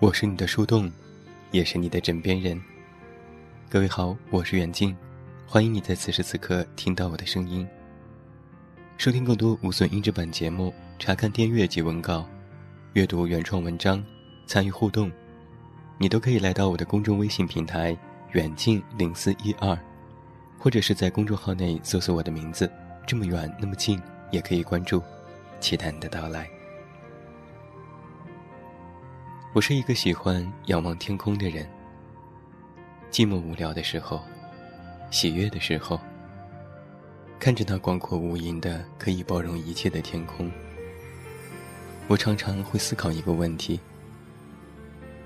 我是你的树洞，也是你的枕边人。各位好，我是远近，欢迎你在此时此刻听到我的声音。收听更多无损音质版节目，查看电阅及文稿，阅读原创文章，参与互动，你都可以来到我的公众微信平台“远近零四一二”，或者是在公众号内搜索我的名字“这么远那么近”，也可以关注，期待你的到来。我是一个喜欢仰望天空的人。寂寞无聊的时候，喜悦的时候，看着那广阔无垠的、可以包容一切的天空，我常常会思考一个问题：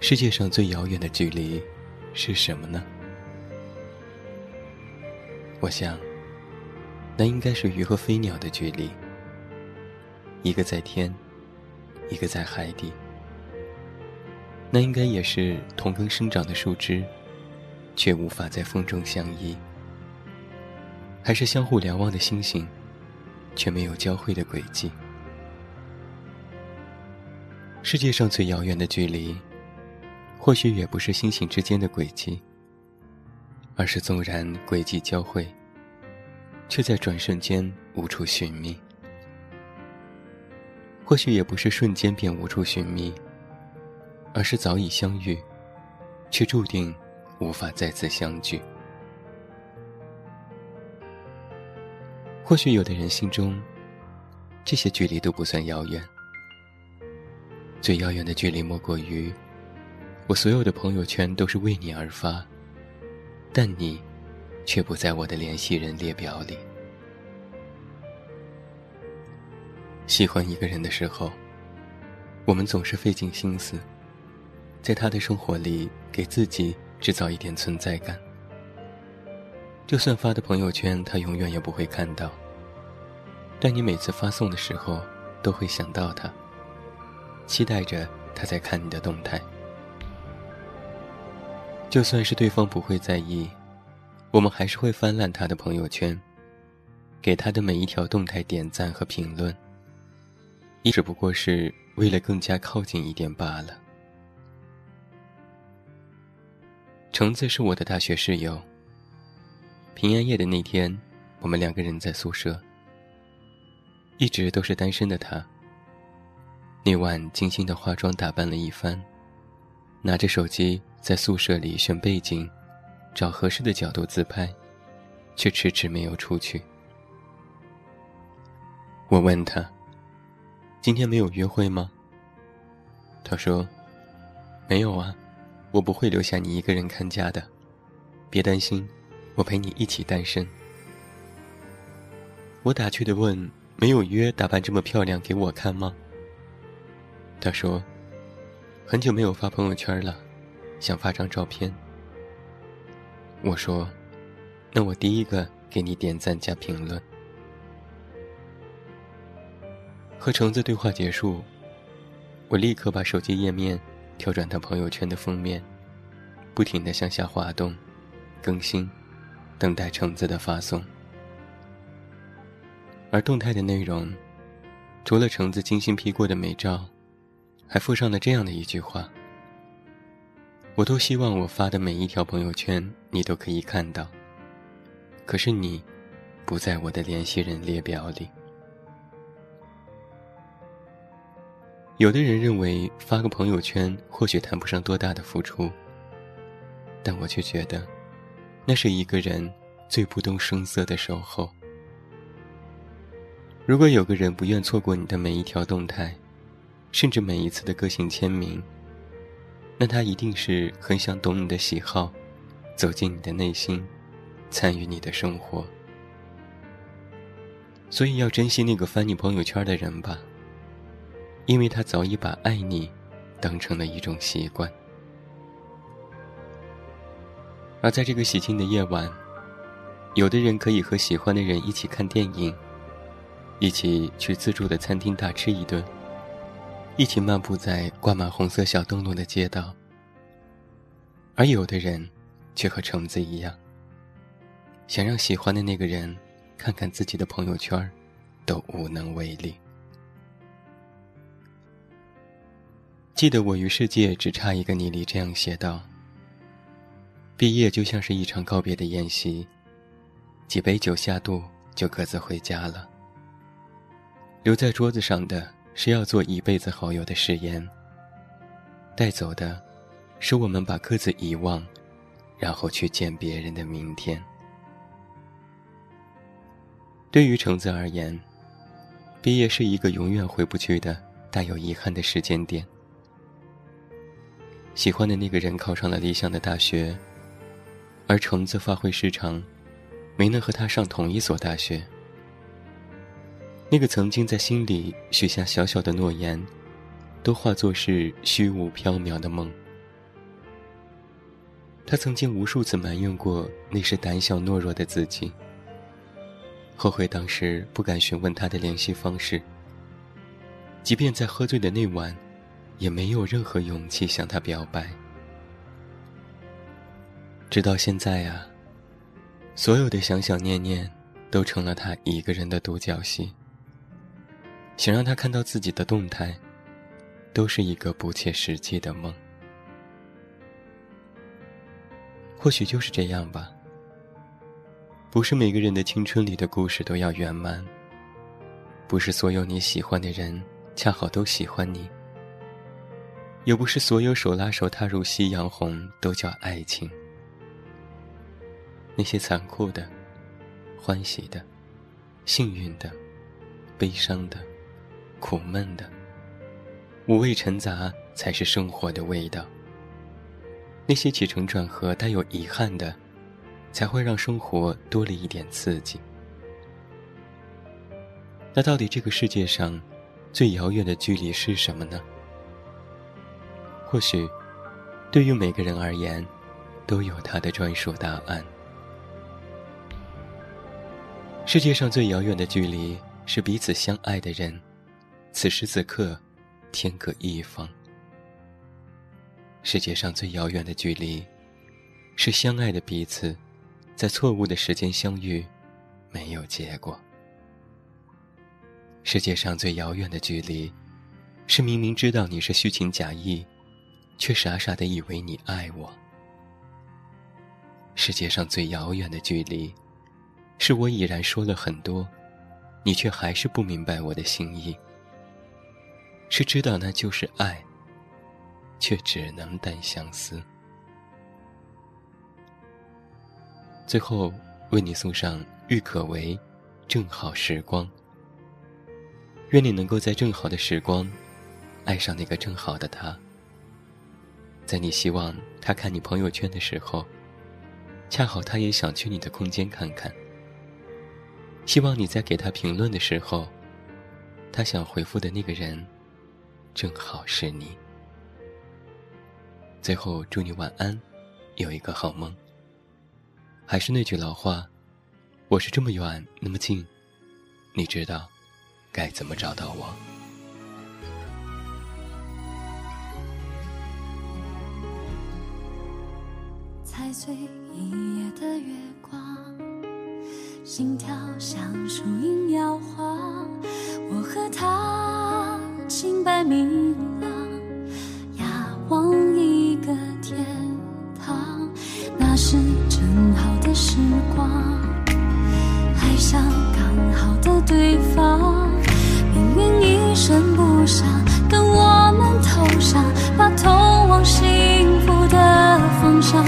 世界上最遥远的距离是什么呢？我想，那应该是鱼和飞鸟的距离，一个在天，一个在海底。那应该也是同根生长的树枝，却无法在风中相依；还是相互瞭望的星星，却没有交汇的轨迹。世界上最遥远的距离，或许也不是星星之间的轨迹，而是纵然轨迹交汇，却在转瞬间无处寻觅；或许也不是瞬间便无处寻觅。而是早已相遇，却注定无法再次相聚。或许有的人心中，这些距离都不算遥远。最遥远的距离莫过于，我所有的朋友圈都是为你而发，但你，却不在我的联系人列表里。喜欢一个人的时候，我们总是费尽心思。在他的生活里，给自己制造一点存在感。就算发的朋友圈，他永远也不会看到。但你每次发送的时候，都会想到他，期待着他在看你的动态。就算是对方不会在意，我们还是会翻烂他的朋友圈，给他的每一条动态点赞和评论，也只不过是为了更加靠近一点罢了。橙子是我的大学室友。平安夜的那天，我们两个人在宿舍，一直都是单身的他。那晚精心的化妆打扮了一番，拿着手机在宿舍里选背景，找合适的角度自拍，却迟迟没有出去。我问他：“今天没有约会吗？”他说：“没有啊。”我不会留下你一个人看家的，别担心，我陪你一起单身。我打趣的问：“没有约，打扮这么漂亮给我看吗？”他说：“很久没有发朋友圈了，想发张照片。”我说：“那我第一个给你点赞加评论。”和橙子对话结束，我立刻把手机页面。跳转他朋友圈的封面，不停地向下滑动，更新，等待橙子的发送。而动态的内容，除了橙子精心 P 过的美照，还附上了这样的一句话：“我都希望我发的每一条朋友圈你都可以看到，可是你，不在我的联系人列表里。”有的人认为发个朋友圈或许谈不上多大的付出，但我却觉得，那是一个人最不动声色的守候。如果有个人不愿错过你的每一条动态，甚至每一次的个性签名，那他一定是很想懂你的喜好，走进你的内心，参与你的生活。所以要珍惜那个翻你朋友圈的人吧。因为他早已把爱你当成了一种习惯，而在这个喜庆的夜晚，有的人可以和喜欢的人一起看电影，一起去自助的餐厅大吃一顿，一起漫步在挂满红色小灯笼的街道，而有的人却和橙子一样，想让喜欢的那个人看看自己的朋友圈，都无能为力。记得我与世界只差一个你离这样写道：“毕业就像是一场告别的宴席，几杯酒下肚就各自回家了。留在桌子上的是要做一辈子好友的誓言，带走的，是我们把各自遗忘，然后去见别人的明天。”对于橙子而言，毕业是一个永远回不去的、带有遗憾的时间点。喜欢的那个人考上了理想的大学，而橙子发挥失常，没能和他上同一所大学。那个曾经在心里许下小小的诺言，都化作是虚无缥缈的梦。他曾经无数次埋怨过那时胆小懦弱的自己。后悔当时不敢询问他的联系方式，即便在喝醉的那晚，也没有任何勇气向他表白。直到现在呀，所有的想想念念，都成了他一个人的独角戏。想让他看到自己的动态，都是一个不切实际的梦。或许就是这样吧。不是每个人的青春里的故事都要圆满。不是所有你喜欢的人恰好都喜欢你。也不是所有手拉手踏入夕阳红都叫爱情。那些残酷的、欢喜的、幸运的、悲伤的、苦闷的、五味陈杂，才是生活的味道。那些起承转合带有遗憾的。才会让生活多了一点刺激。那到底这个世界上，最遥远的距离是什么呢？或许，对于每个人而言，都有他的专属答案。世界上最遥远的距离是彼此相爱的人，此时此刻，天各一方。世界上最遥远的距离，是相爱的彼此。在错误的时间相遇，没有结果。世界上最遥远的距离，是明明知道你是虚情假意，却傻傻的以为你爱我。世界上最遥远的距离，是我已然说了很多，你却还是不明白我的心意。是知道那就是爱，却只能单相思。最后，为你送上郁可唯《正好时光》。愿你能够在正好的时光，爱上那个正好的他。在你希望他看你朋友圈的时候，恰好他也想去你的空间看看。希望你在给他评论的时候，他想回复的那个人，正好是你。最后，祝你晚安，有一个好梦。还是那句老话，我是这么远那么近，你知道该怎么找到我？踩碎一夜的月光，心跳像树影摇晃，我和他清白明朗，仰望一个天堂，那是正好的。时光，爱上刚好的对方，命运一声不响，跟我们头上，把通往幸福的方向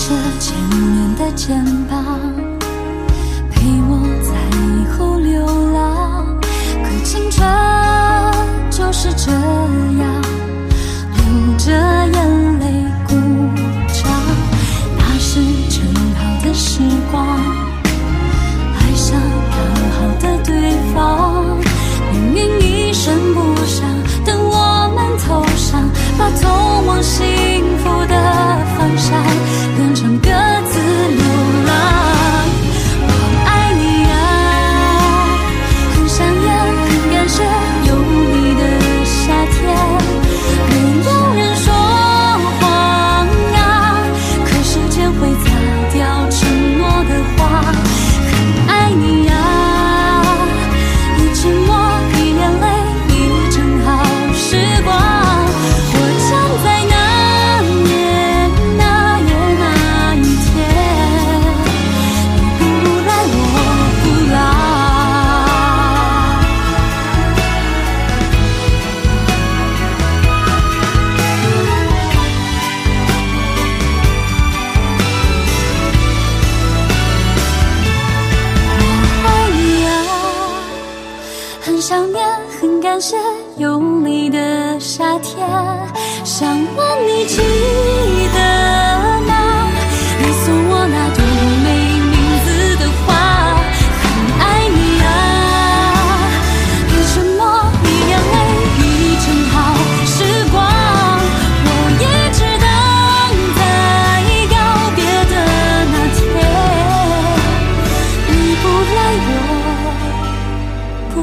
着前面的肩膀陪我在以后流浪。可青春就是这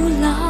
老。